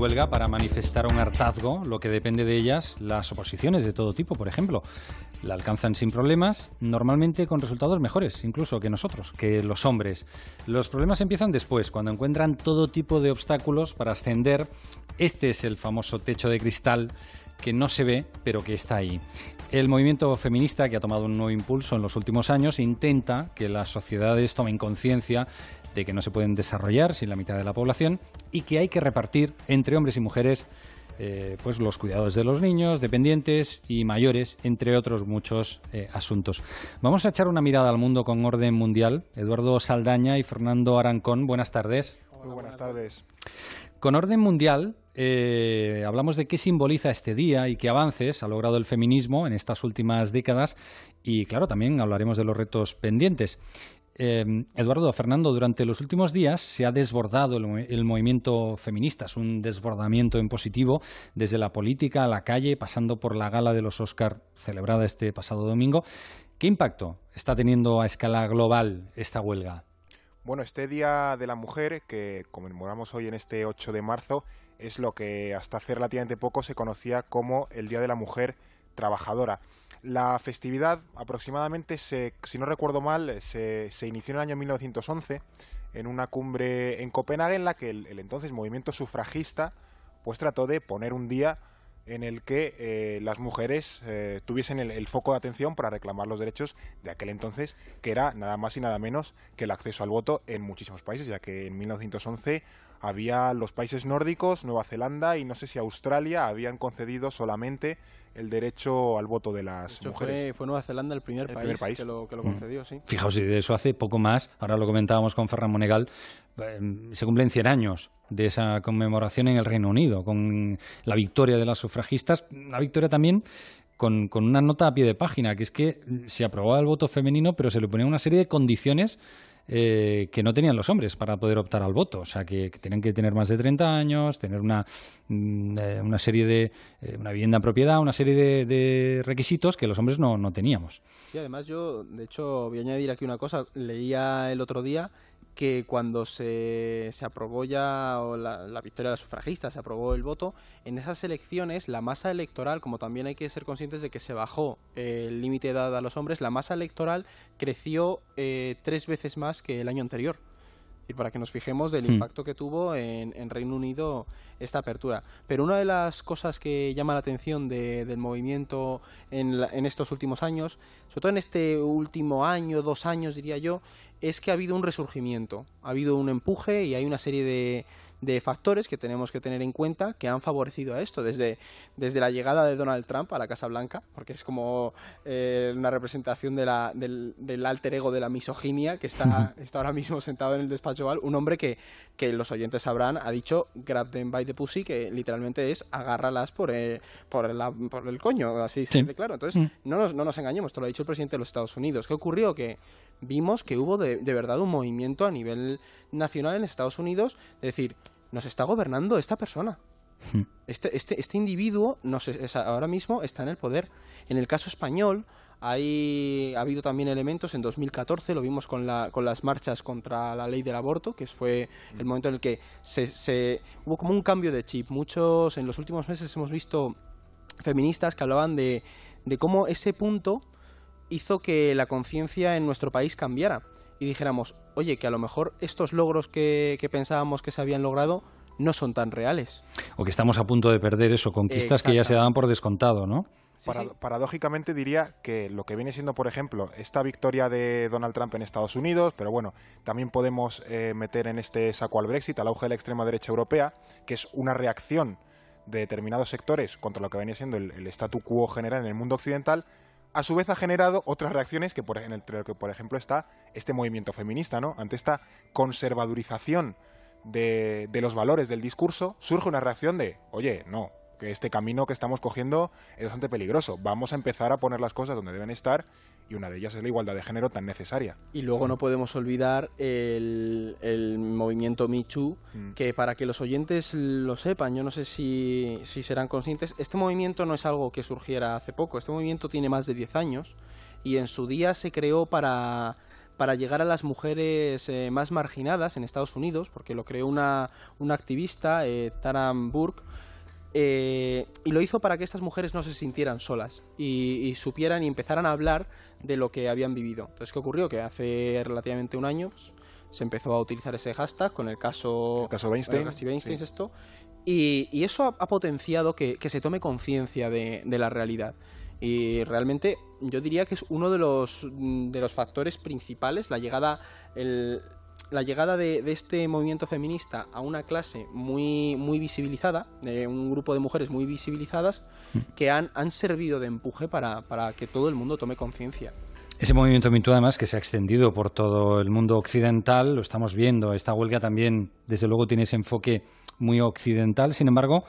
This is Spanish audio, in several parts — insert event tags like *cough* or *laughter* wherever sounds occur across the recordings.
huelga para manifestar un hartazgo, lo que depende de ellas, las oposiciones de todo tipo, por ejemplo. La alcanzan sin problemas, normalmente con resultados mejores, incluso que nosotros, que los hombres. Los problemas empiezan después, cuando encuentran todo tipo de obstáculos para ascender. Este es el famoso techo de cristal que no se ve, pero que está ahí. El movimiento feminista, que ha tomado un nuevo impulso en los últimos años, intenta que las sociedades tomen conciencia de que no se pueden desarrollar sin la mitad de la población y que hay que repartir entre hombres y mujeres eh, pues los cuidados de los niños, dependientes y mayores, entre otros muchos eh, asuntos. Vamos a echar una mirada al mundo con orden mundial. Eduardo Saldaña y Fernando Arancón, buenas tardes. Muy buenas tardes. Con orden mundial, eh, hablamos de qué simboliza este día y qué avances ha logrado el feminismo en estas últimas décadas y, claro, también hablaremos de los retos pendientes. Eh, Eduardo, Fernando, durante los últimos días se ha desbordado el, movimiento feminista, es un desbordamiento en positivo desde la política a la calle, pasando por la gala de los Oscar celebrada este pasado domingo. ¿Qué impacto está teniendo a escala global esta huelga? Bueno, este Día de la Mujer, que conmemoramos hoy en este 8 de marzo, es lo que hasta hace relativamente poco se conocía como el Día de la Mujer Trabajadora. La festividad aproximadamente, si no recuerdo mal, se, inició en el año 1911 en una cumbre en Copenhague en la que el, entonces movimiento sufragista pues trató de poner un día en el que eh, las mujeres eh, tuviesen el, foco de atención para reclamar los derechos de aquel entonces, que era nada más y nada menos que el acceso al voto en muchísimos países, ya que en 1911 había los países nórdicos, Nueva Zelanda y no sé si Australia habían concedido solamente el derecho al voto de las mujeres. Fue, Nueva Zelanda el primer, país, que lo, mm. concedió, sí. Fijaos, y de eso hace poco más, ahora lo comentábamos con Ferran Monegal, em, se cumplen 100 años de esa conmemoración en el Reino Unido, con la victoria de las sufragistas, la victoria también con, con, una nota a pie de página, que es que se aprobaba el voto femenino, pero se le ponía una serie de condiciones eh, que no tenían los hombres para poder optar al voto. O sea, que, tienen que tener más de 30 años, tener una, mm, eh, una serie de. Eh, una vivienda en propiedad, una serie de, de, requisitos que los hombres no, no teníamos. Sí, además yo, de hecho, voy a añadir aquí una cosa. Leía el otro día que cuando se, se aprobó ya la, victoria de los sufragistas, se aprobó el voto, en esas elecciones la masa electoral, como también hay que ser conscientes de que se bajó el límite de edad a los hombres, la masa electoral creció eh, tres veces más que el año anterior y para que nos fijemos del hmm. impacto que tuvo en, Reino Unido esta apertura. Pero una de las cosas que llama la atención del movimiento en, en, estos últimos años, sobre todo en este último año, dos años diría yo, es que ha habido un resurgimiento, ha habido un empuje y hay una serie de, de factores que tenemos que tener en cuenta que han favorecido a esto, desde, desde la llegada de Donald Trump a la Casa Blanca, porque es como eh, una representación de la, del, del, alter ego de la misoginia que está, está ahora mismo sentado en el despacho Val, un hombre que, que los oyentes sabrán, ha dicho grab them by the pussy, que literalmente es agárralas por el, por, por el coño, así se dice claro. Entonces, mm. no, nos, no nos engañemos, esto lo ha dicho el presidente de los Estados Unidos. ¿Qué ocurrió? Que vimos que hubo de, de verdad un movimiento a nivel nacional en Estados Unidos, de decir, nos está gobernando esta persona. Hmm. Este, este, este individuo nos, ahora mismo está en el poder. En el caso español, hay, ha habido también elementos, en 2014 lo vimos con, la, con las marchas contra la ley del aborto, que fue el momento en el que se, se, hubo como un cambio de chip. Muchos, en los últimos meses hemos visto feministas que hablaban de, de cómo ese punto hizo que la conciencia en nuestro país cambiara y dijéramos, oye, que a lo mejor estos logros que, pensábamos que se habían logrado no son tan reales. O que estamos a punto de perder eso, conquistas que ya se daban por descontado, ¿no? Paradójicamente diría que lo que viene siendo, por ejemplo, esta victoria de Donald Trump en Estados Unidos, pero bueno, también podemos eh, meter en este saco al Brexit, al auge de la extrema derecha europea, que es una reacción de determinados sectores contra lo que venía siendo el, el statu quo general en el mundo occidental, a su vez ha generado otras reacciones que por, el que por ejemplo está este movimiento feminista, ¿no? Ante esta conservadurización de, de los valores del discurso, surge una reacción de, oye, no, que este camino que estamos cogiendo es bastante peligroso. Vamos a empezar a poner las cosas donde deben estar y una de ellas es la igualdad de género tan necesaria. Y luego no podemos olvidar el, el movimiento Me Too, mm. que para que los oyentes lo sepan, yo no sé si, si serán conscientes, este movimiento no es algo que surgiera hace poco, este movimiento tiene más de 10 años y en su día se creó para para llegar a las mujeres eh, más marginadas en Estados Unidos, porque lo creó una, una activista, eh, Taram Burke, eh, y lo hizo para que estas mujeres no se sintieran solas y, supieran y empezaran a hablar de lo que habían vivido. Entonces, ¿qué ocurrió? Que hace relativamente un año pues, se empezó a utilizar ese hashtag con el caso, el caso Weinstein, esto, y, eso ha, potenciado que, se tome conciencia de, de, la realidad. Y realmente yo diría que es uno de los, de los factores principales, la llegada, el, la llegada de, este movimiento feminista a una clase muy, muy visibilizada, de un grupo de mujeres muy visibilizadas, mm. que han, han servido de empuje para, para que todo el mundo tome conciencia. Ese movimiento MeToo, además, que se ha extendido por todo el mundo occidental, lo estamos viendo. Esta huelga también, desde luego, tiene ese enfoque muy occidental. Sin embargo,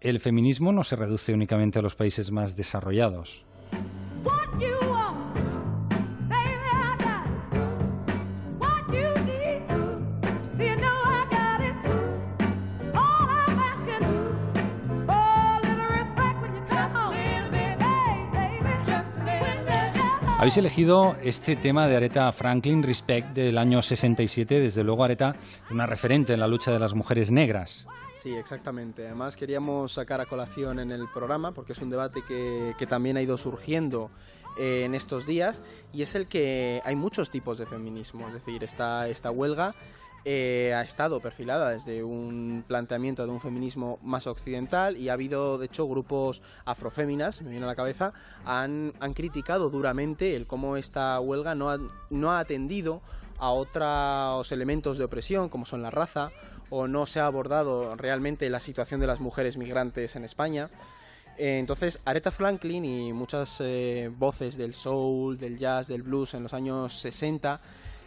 el feminismo no se reduce únicamente a los países más desarrollados. Habéis elegido este tema de Aretha Franklin, Respect, del año 67. Desde luego, Aretha, una referente en la lucha de las mujeres negras. Sí, exactamente. Además, queríamos sacar a colación en el programa, porque es un debate que, también ha ido surgiendo eh, en estos días, y es el que hay muchos tipos de feminismo. Es decir, está esta huelga eh, ha estado perfilada desde un planteamiento de un feminismo más occidental y ha habido, de hecho, grupos afroféminas, me viene a la cabeza, han, criticado duramente el cómo esta huelga no ha, no ha atendido a otros elementos de opresión, como son la raza, o no se ha abordado realmente la situación de las mujeres migrantes en España. Eh, entonces, Aretha Franklin y muchas eh, voces del soul, del jazz, del blues en los años 60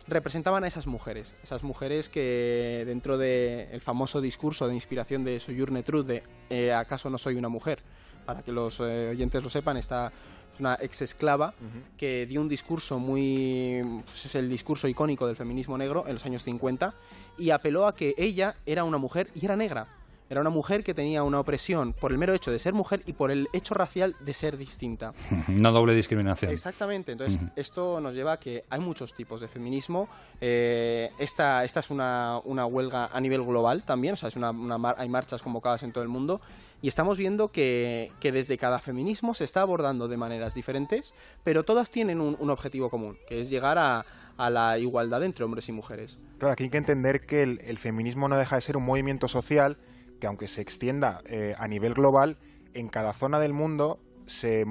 representaban a esas mujeres, esas mujeres que dentro del famoso discurso de inspiración de Sojourner Truth de eh, ¿acaso no soy una mujer? Para que los eh, oyentes lo sepan, esta es una ex esclava que dio un discurso muy... Pues es el discurso icónico del feminismo negro en los años 50 y apeló a que ella era una mujer y era negra era una mujer que tenía una opresión por el mero hecho de ser mujer y por el hecho racial de ser distinta. *laughs* Una doble discriminación. Exactamente. Entonces, esto nos lleva a que hay muchos tipos de feminismo. Eh, esta, esta es una, una, huelga a nivel global también, o sea, es una, hay marchas convocadas en todo el mundo. Y estamos viendo que, que, desde cada feminismo se está abordando de maneras diferentes, pero todas tienen un, un objetivo común, que es llegar a, a, la igualdad entre hombres y mujeres. Claro, aquí hay que entender que el, el feminismo no deja de ser un movimiento social que aunque se extienda eh, a nivel global, en cada zona del mundo se,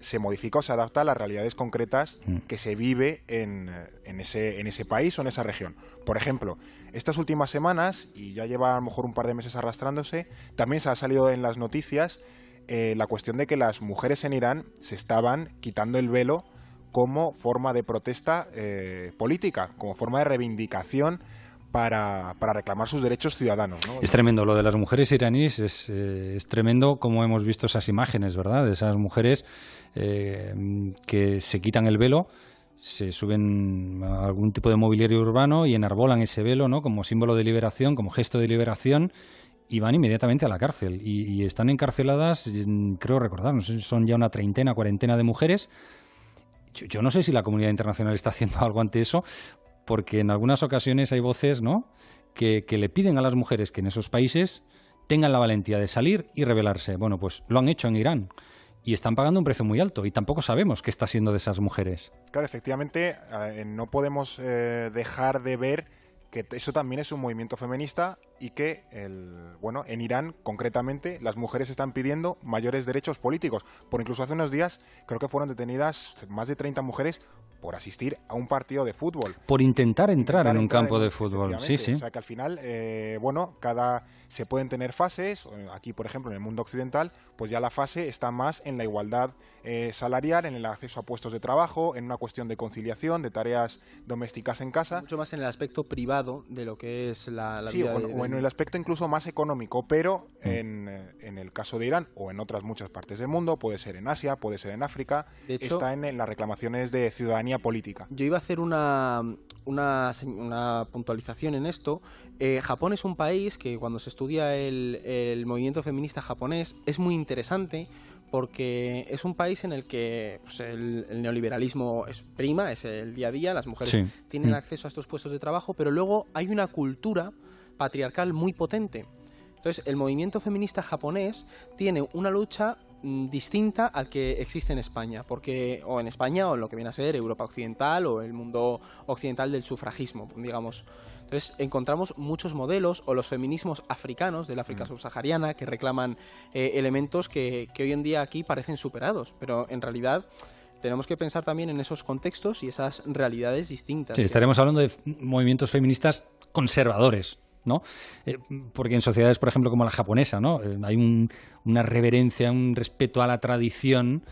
se, modifica o se adapta a las realidades concretas mm. que se vive en, en, ese, en ese país o en esa región. Por ejemplo, estas últimas semanas, y ya lleva a lo mejor un par de meses arrastrándose, también se ha salido en las noticias eh, la cuestión de que las mujeres en Irán se estaban quitando el velo como forma de protesta eh, política, como forma de reivindicación para, reclamar sus derechos ciudadanos. Es tremendo, lo de las mujeres iraníes es, eh, es, tremendo como hemos visto esas imágenes, ¿verdad? De esas mujeres eh, que se quitan el velo, se suben a algún tipo de mobiliario urbano y enarbolan ese velo, ¿no? Como símbolo de liberación, como gesto de liberación y van inmediatamente a la cárcel. Y, están encarceladas, creo recordar, no sé, son ya una treintena, cuarentena de mujeres. yo, no sé si la comunidad internacional está *laughs* haciendo algo ante eso, porque en algunas ocasiones hay voces ¿no? que, le piden a las mujeres que en esos países tengan la valentía de salir y rebelarse. Bueno, pues lo han hecho en Irán y están pagando un precio muy alto y tampoco sabemos qué está siendo de esas mujeres. Claro, efectivamente, eh, no podemos eh, dejar de ver que eso también es un movimiento feminista y que bueno, en Irán concretamente las mujeres están pidiendo mayores derechos políticos. Por incluso hace unos días creo que fueron detenidas más de 30 mujeres por asistir a un partido de fútbol. Por intentar entrar en un campo de fútbol, sí, sí. O sea que al final, eh, bueno, cada se pueden tener fases. Aquí, por ejemplo, en el mundo occidental, pues ya la fase está más en la igualdad eh, salarial, en el acceso a puestos de trabajo, en una cuestión de conciliación, de tareas domésticas en casa. Mucho más en el aspecto privado de lo que es la, vida o, en el aspecto incluso más económico, pero mm. eh, en, el caso de Irán o en otras muchas partes del mundo, puede ser en Asia, puede ser en África, está en, las reclamaciones de ciudadanía política. Yo iba a hacer una, una, puntualización en esto. Eh, Japón es un país que cuando se estudia el, movimiento feminista japonés es muy interesante porque es un país en el que pues, el, neoliberalismo es prima, es el día a día, las mujeres tienen mm. acceso a estos puestos de trabajo, pero luego hay una cultura patriarcal muy potente. Entonces, el movimiento feminista japonés tiene una lucha mm, distinta al que existe en España, porque o en España o en lo que viene a ser Europa occidental o el mundo occidental del sufragismo, digamos. Entonces encontramos muchos modelos o los feminismos africanos del África mm. subsahariana que reclaman eh, elementos que, que hoy en día aquí parecen superados, pero en realidad tenemos que pensar también en esos contextos y esas realidades distintas. Sí, estaremos hablando de movimientos feministas conservadores, ¿no? Eh, porque en sociedades, por ejemplo, como la japonesa, ¿no? Eh, hay una reverencia, un respeto a la tradición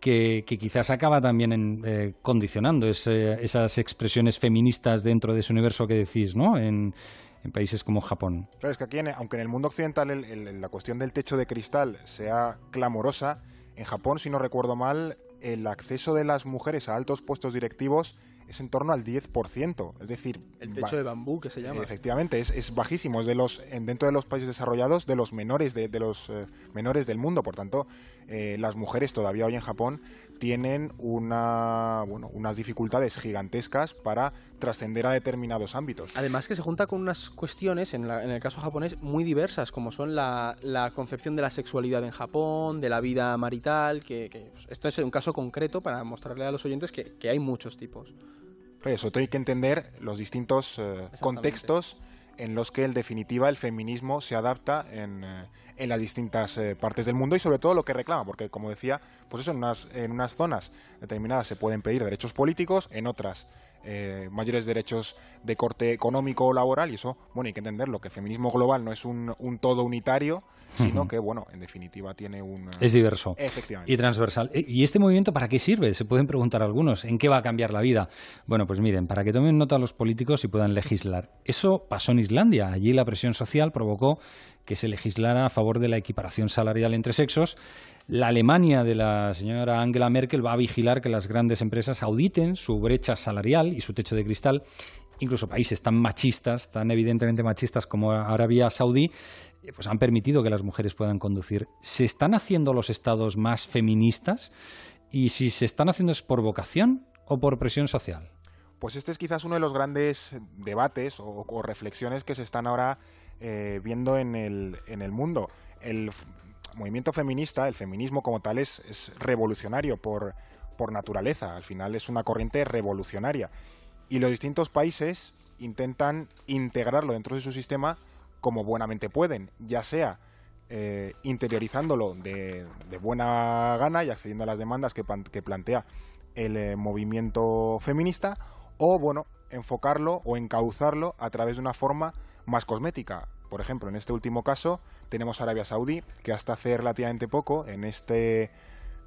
que, quizás acaba también en, eh, condicionando esas expresiones feministas dentro de ese universo que decís, ¿no? En, países como Japón. Claro, es que aquí, aunque en el mundo occidental la cuestión del techo de cristal sea clamorosa, en Japón, si no recuerdo mal, el acceso de las mujeres a altos puestos directivos es en torno al 10%. Es decir... El techo de bambú, que se llama. Efectivamente, es, bajísimo. Es de los, dentro de los países desarrollados, de los menores, de, los eh, menores del mundo. Por tanto, eh, las mujeres todavía hoy en Japón tienen una, bueno, unas dificultades gigantescas para trascender a determinados ámbitos. Además que se junta con unas cuestiones, en, el caso japonés, muy diversas, como son la, concepción de la sexualidad en Japón, de la vida marital, que, pues, esto es un caso concreto para mostrarle a los oyentes que, que hay muchos tipos. Eso, hay que entender los distintos eh, contextos en los que en definitiva el feminismo se adapta en, eh, en las distintas eh, partes del mundo y sobre todo lo que reclama, porque como decía, pues eso en unas, en unas zonas determinadas se pueden pedir derechos políticos, en otras mayores derechos de corte económico o laboral y eso, bueno, hay que entenderlo, que el feminismo global no es un, un todo unitario, sino que, bueno, en definitiva tiene un... Es diverso. Efectivamente. Y transversal. E, ¿Y este movimiento para qué sirve? Se pueden preguntar algunos. ¿En qué va a cambiar la vida? Bueno, pues miren, para que tomen nota los políticos y puedan legislar. Eso pasó en Islandia. Allí la presión social provocó que se legislara a favor de la equiparación salarial entre sexos. La Alemania de la señora Angela Merkel va a vigilar que las grandes empresas auditen su brecha salarial y su techo de cristal incluso países tan machistas, tan evidentemente machistas como Arabia Saudí, eh, pues han permitido que las mujeres puedan conducir. ¿Se están haciendo los estados más feministas? Y si se están haciendo es por vocación o por presión social. Pues este es quizás uno de los grandes debates o, reflexiones que se están ahora eh, viendo en el, en el mundo. El movimiento feminista, el feminismo como tal, es, revolucionario por, por naturaleza. Al final es una corriente revolucionaria. Y los distintos países intentan integrarlo dentro de su sistema como buenamente pueden, ya sea eh, interiorizándolo de, buena gana y accediendo a las demandas que, plantea el eh, movimiento feminista, o bueno, enfocarlo o encauzarlo a través de una forma más cosmética. Por ejemplo, en este último caso tenemos Arabia Saudí, que hasta hace relativamente poco, en este,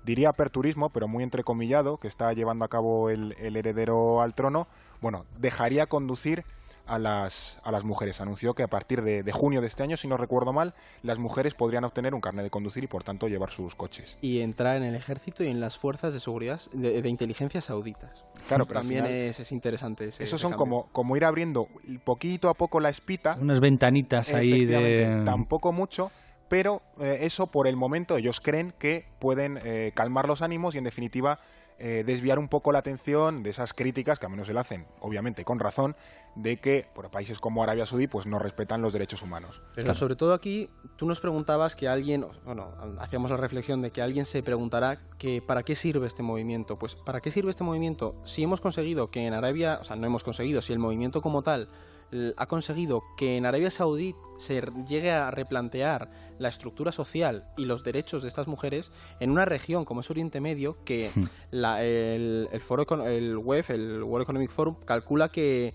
diría aperturismo, pero muy entrecomillado, que está llevando a cabo el heredero al trono, bueno, dejaría conducir a las, a las mujeres. Anunció que a partir de, junio de este año, si no recuerdo mal, las mujeres podrían obtener un carnet de conducir y por tanto llevar sus coches. Y entrar en el ejército y en las fuerzas de seguridad de, inteligencia sauditas. Claro, pero también es, interesante. Ese, esos son como, como ir abriendo poquito a poco la espita. Unas ventanitas ahí de. Tampoco mucho, pero eh, eso por el momento ellos creen que pueden eh, calmar los ánimos y en definitiva eh, desviar un poco la atención de esas críticas que a menos se le hacen, obviamente con razón, de que por países como Arabia Saudí pues no respetan los derechos humanos. Sobre todo aquí tú nos preguntabas que alguien, bueno, hacíamos la reflexión de que alguien se preguntará que para qué sirve este movimiento. Pues para qué sirve este movimiento si hemos conseguido que en Arabia, o sea, no hemos conseguido, si el movimiento como tal ha conseguido que en Arabia Saudí se llegue a replantear la estructura social y los derechos de estas mujeres en una región como es Oriente Medio, que *laughs* hmm. el, foro, el WEF, el World Economic Forum, calcula que,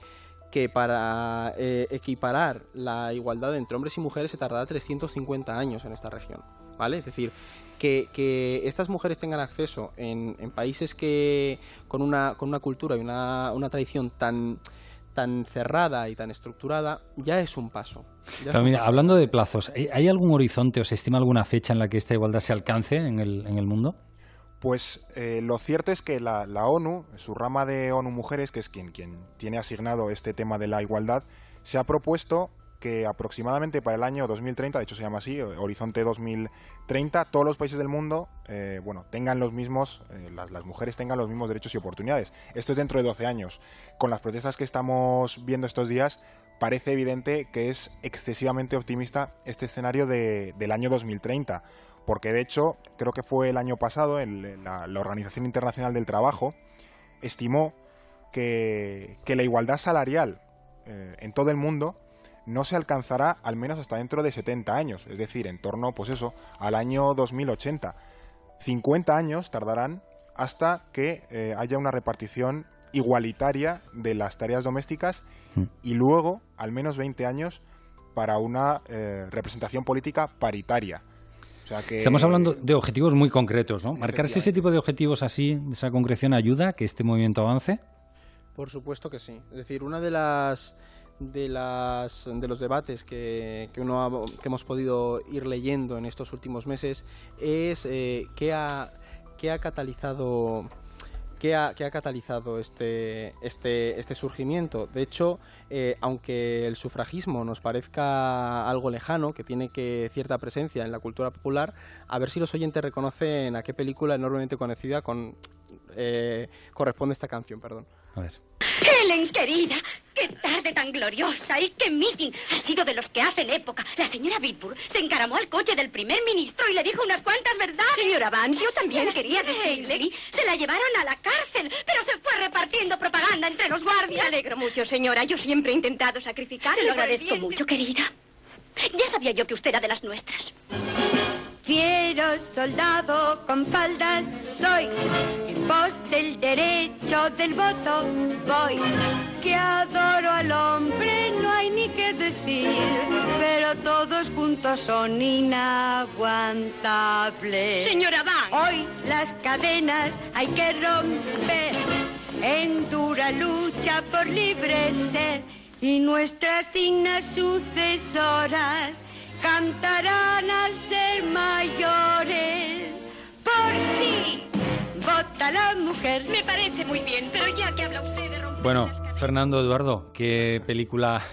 que para eh, equiparar la igualdad entre hombres y mujeres se tardará 350 años en esta región. ¿Vale? Es decir, que, que, estas mujeres tengan acceso en, en, países que con una, con una cultura y una, una tradición tan tan cerrada y tan estructurada, ya es un paso. hablando de plazos, ¿hay algún horizonte o se estima alguna fecha en la que esta igualdad se alcance en el, en el mundo? Pues eh, lo cierto es que la, ONU, su rama de ONU Mujeres, que es quien, quien tiene asignado este tema de la igualdad, se ha propuesto que aproximadamente para el año 2030, de hecho se llama así, Horizonte 2030, todos los países del mundo, eh, bueno, tengan los mismos, eh, las, mujeres tengan los mismos derechos y oportunidades. Esto es dentro de 12 años. Con las protestas que estamos viendo estos días, parece evidente que es excesivamente optimista este escenario de, del año 2030, porque de hecho, creo que fue el año pasado, la, Organización Internacional del Trabajo estimó que, que la igualdad salarial eh, en todo el mundo no se alcanzará al menos hasta dentro de 70 años, es decir, en torno, pues eso, al año 2080. 50 años tardarán hasta que eh, haya una repartición igualitaria de las tareas domésticas hmm. y luego al menos 20 años para una eh, representación política paritaria. Estamos hablando de objetivos muy concretos, ¿no? ¿Marcarse ese tipo de objetivos así, esa concreción, ayuda a que este movimiento avance? Por supuesto que sí. Es decir, una de las de, las, de los debates que, que, uno que hemos podido ir leyendo en estos últimos meses es eh, qué, ha, qué ha catalizado ¿Qué ha, ha, catalizado este, este, este, surgimiento? De hecho, eh, aunque el sufragismo nos parezca algo lejano, que tiene que cierta presencia en la cultura popular, a ver si los oyentes reconocen a qué película enormemente conocida con, eh, corresponde esta canción. Perdón. Helen, querida, qué tarde tan gloriosa y qué meeting. Ha sido de los que hacen época. La señora Bitburg se encaramó al coche del primer ministro y le dijo unas cuantas verdades. Señora Vance, yo también quería decirle. Se la llevaron a la cárcel, pero se fue repartiendo propaganda entre los guardias. Me alegro mucho, señora. Yo siempre he intentado sacrificar. Se lo agradezco mucho, querida. Ya sabía yo que usted era de las nuestras. Fiero soldado con faldas soy, del derecho del voto voy. Que adoro al hombre no hay ni que decir, pero todos juntos son inaguantables. Señora Van. Hoy las cadenas hay que romper, en dura lucha por libre ser, y nuestras dignas sucesoras cantarán al ser mayores. Sí, la mujer. Me parece muy bien, pero ya que habla usted de romper Bueno, Fernando Eduardo, ¿qué película,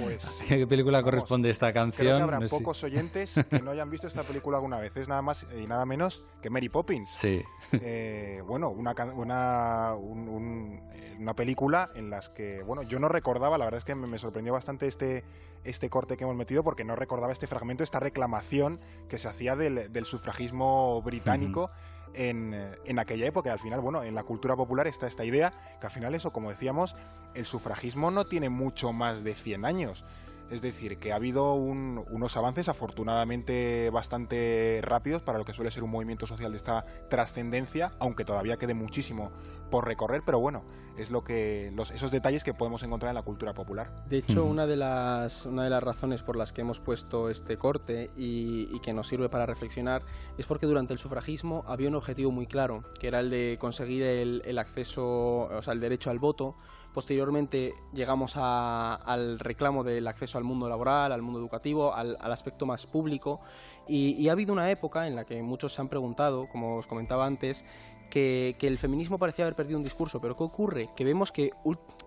pues, *laughs* ¿qué película corresponde a esta canción? Creo que habrá pocos oyentes que no hayan visto esta película alguna vez. Es nada más y nada menos que Mary Poppins. Sí. Eh, bueno, una, una, una película en las que, bueno, yo no recordaba, la verdad es que me, sorprendió bastante este, este corte que hemos metido porque no recordaba este fragmento, esta reclamación que se hacía del, sufragismo británico en, en, aquella época. Al final, bueno, en la cultura popular está esta idea que al final eso, como decíamos, el sufragismo no tiene mucho más de 100 años. Es decir, que ha habido unos avances afortunadamente bastante rápidos para lo que suele ser un movimiento social de esta trascendencia, aunque todavía quede muchísimo por recorrer, pero bueno, es lo que los, esos detalles que podemos encontrar en la cultura popular. De hecho, una de las una de las razones por las que hemos puesto este corte y, que nos sirve para reflexionar es porque durante el sufragismo había un objetivo muy claro, que era el de conseguir el, el acceso, o sea, el derecho al voto Posteriormente llegamos al reclamo del acceso al mundo laboral, al mundo educativo, al, aspecto más público. Y, ha habido una época en la que muchos se han preguntado, como os comentaba antes, que, el feminismo parecía haber perdido un discurso, pero ¿qué ocurre? Que vemos que,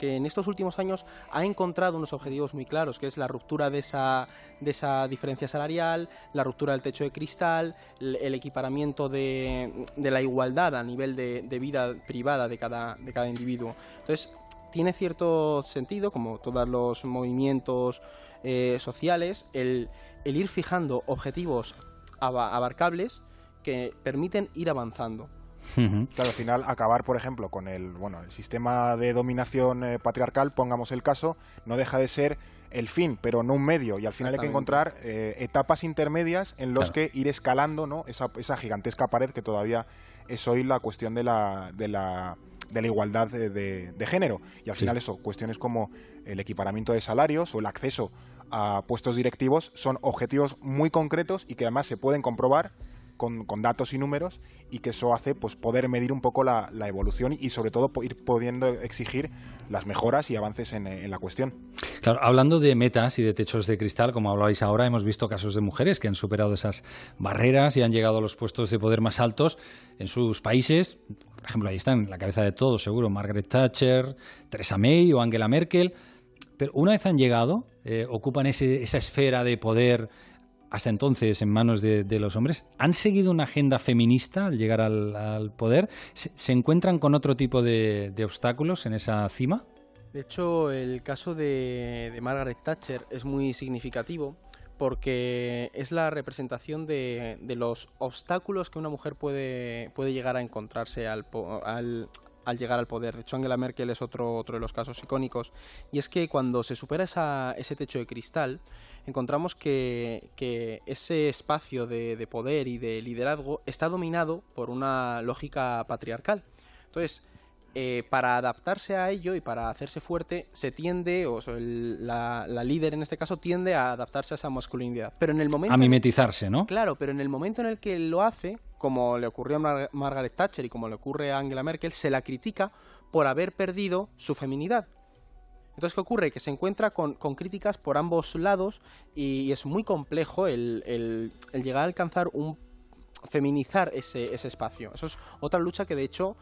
en estos últimos años ha encontrado unos objetivos muy claros, que es la ruptura de esa, de esa diferencia salarial, la ruptura del techo de cristal, el, equiparamiento de, la igualdad a nivel de, de vida privada de cada, de cada individuo. Entonces, tiene cierto sentido, como todos los movimientos eh, sociales, el, ir fijando objetivos abarcables que permiten ir avanzando. Claro, al final acabar, por ejemplo, con el bueno el sistema de dominación eh, patriarcal, pongamos el caso, no deja de ser el fin, pero no un medio. Y al final hay que encontrar eh, etapas intermedias en los que ir escalando ¿no? esa, esa gigantesca pared que todavía es hoy la cuestión de la, de la de la igualdad de, género. Y al final eso, cuestiones como el equiparamiento de salarios o el acceso a puestos directivos son objetivos muy concretos y que además se pueden comprobar con, datos y números y que eso hace pues poder medir un poco la, evolución y sobre todo ir pudiendo exigir las mejoras y avances en, la cuestión. Claro, hablando de metas y de techos de cristal, como hablabais ahora, hemos visto casos de mujeres que han superado esas barreras y han llegado a los puestos de poder más altos en sus países. Por ejemplo, ahí están en la cabeza de todos, seguro, Margaret Thatcher, Theresa May o Angela Merkel. Pero una vez han llegado, eh, ocupan esa esfera de poder hasta entonces en manos de, los hombres, ¿han seguido una agenda feminista al llegar al, poder? ¿Se, encuentran con otro tipo de, obstáculos en esa cima? De hecho, el caso de, Margaret Thatcher es muy significativo porque es la representación de, los obstáculos que una mujer puede, puede llegar a encontrarse al, al, al llegar al poder. De hecho, Angela Merkel es otro, otro de los casos icónicos. Y es que cuando se supera ese techo de cristal, encontramos que, ese espacio de, poder y de liderazgo está dominado por una lógica patriarcal. Entonces, eh, para adaptarse a ello y para hacerse fuerte, se tiende, o la, líder en este caso, tiende a adaptarse a esa masculinidad. Pero en el momento. A mimetizarse, ¿no? Claro, pero en el momento en el que lo hace, como le ocurrió a Margaret Thatcher y como le ocurre a Angela Merkel, se la critica por haber perdido su feminidad. Entonces, ¿qué ocurre? Que se encuentra con, críticas por ambos lados y, es muy complejo el, llegar a alcanzar un feminizar ese, ese espacio. Eso es otra lucha que de hecho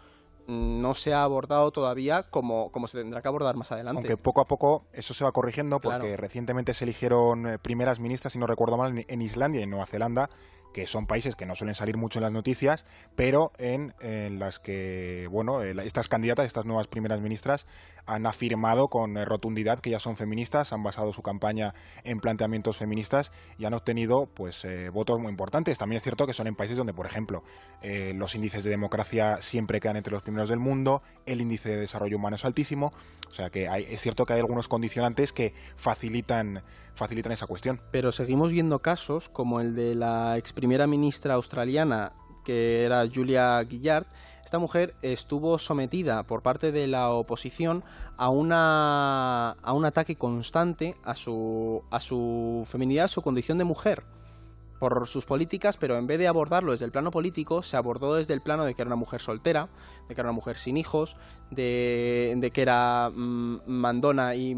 no se ha abordado todavía como, como, se tendrá que abordar más adelante. Aunque poco a poco eso se va corrigiendo porque recientemente se eligieron eh, primeras ministras, si no recuerdo mal, en Islandia y en Nueva Zelanda que son países que no suelen salir mucho en las noticias, pero en, las que, bueno, eh, estas candidatas, estas nuevas primeras ministras, han afirmado con eh, rotundidad que ya son feministas, han basado su campaña en planteamientos feministas y han obtenido, pues, eh, votos muy importantes. También es cierto que son en países donde, por ejemplo, los índices de democracia siempre quedan entre los primeros del mundo, el índice de desarrollo humano es altísimo, o sea que es cierto que hay algunos condicionantes que facilitan, facilitan esa cuestión. Pero seguimos viendo casos como el de la ex primera ministra australiana, que era Julia Gillard, esta mujer estuvo sometida por parte de la oposición a, una, a un ataque constante a su, a su feminidad, a su condición de mujer por sus políticas, pero en vez de abordarlo desde el plano político, se abordó desde el plano de que era una mujer soltera, de que era una mujer sin hijos, de, que era mm, mandona y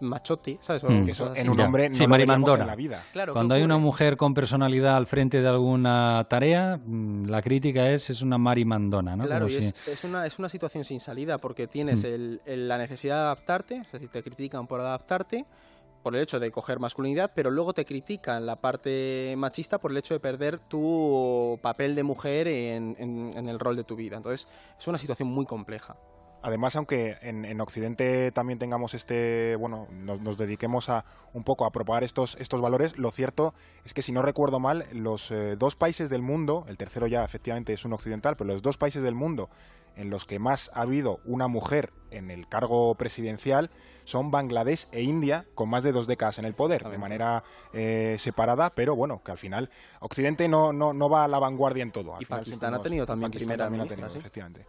machote, ¿sabes? Mm. Eso en un hombre no sí, en la vida. Cuando hay una mujer con personalidad al frente de alguna tarea, mm, la crítica es es una marimandona, ¿no? Claro, y es, una, es una situación sin salida porque tienes la necesidad de adaptarte, es decir, te critican por adaptarte, por el hecho de coger masculinidad, pero luego te critican la parte machista por el hecho de perder tu papel de mujer en, el rol de tu vida. Entonces, es una situación muy compleja. Además, aunque en, Occidente también tengamos este, bueno, nos, dediquemos a un poco a propagar estos, estos valores, lo cierto es que si no recuerdo mal, los eh, dos países del mundo, el tercero ya efectivamente es un occidental, pero los dos países del mundo en los que más ha habido una mujer en el cargo presidencial son Bangladesh e India, con más de dos décadas en el poder, de manera eh, separada, pero bueno, que al final Occidente no, no, no va a la vanguardia en todo. y Pakistán ha tenido también primera ministra, efectivamente.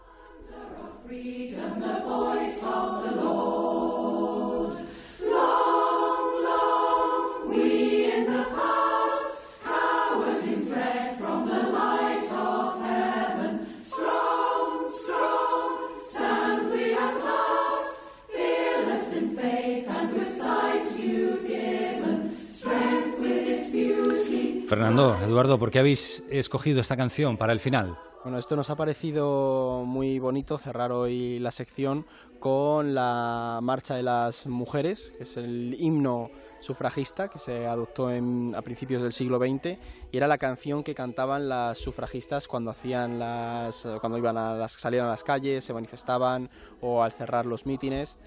Fernando, Eduardo, ¿por qué habéis escogido esta canción para el final? Bueno, esto nos ha parecido muy bonito cerrar hoy la sección con la Marcha de las Mujeres, que es el himno sufragista que se adoptó a principios del siglo XX y era la canción que cantaban las sufragistas cuando hacían las cuando iban a las salían a las calles, se manifestaban o al cerrar los mítines.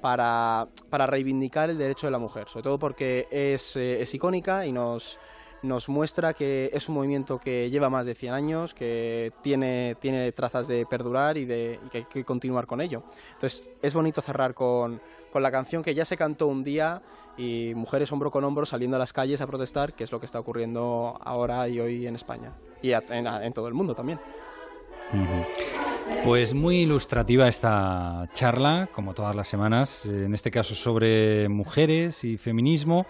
Para, para reivindicar el derecho de la mujer, sobre todo porque es, eh, es icónica y nos, nos muestra que es un movimiento que lleva más de 100 años, que tiene, tiene trazas de perdurar y, de, que hay que continuar con ello. Entonces es bonito cerrar con, la canción que ya se cantó un día y mujeres hombro con hombro saliendo a las calles a protestar, que es lo que está ocurriendo ahora y hoy en España y en, todo el mundo también. Pues muy ilustrativa esta charla, como todas las semanas, en este caso sobre mujeres y feminismo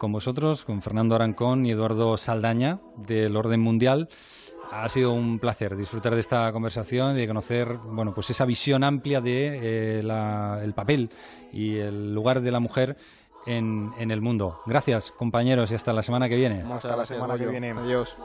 con vosotros, con Fernando Arancón y Eduardo Saldaña del Orden Mundial. Ha sido un placer disfrutar de esta conversación y de conocer, bueno, pues esa visión amplia de eh, el papel y el lugar de la mujer en, en, el mundo. Gracias, compañeros, y hasta la semana que viene. Hasta la semana que viene. Adiós.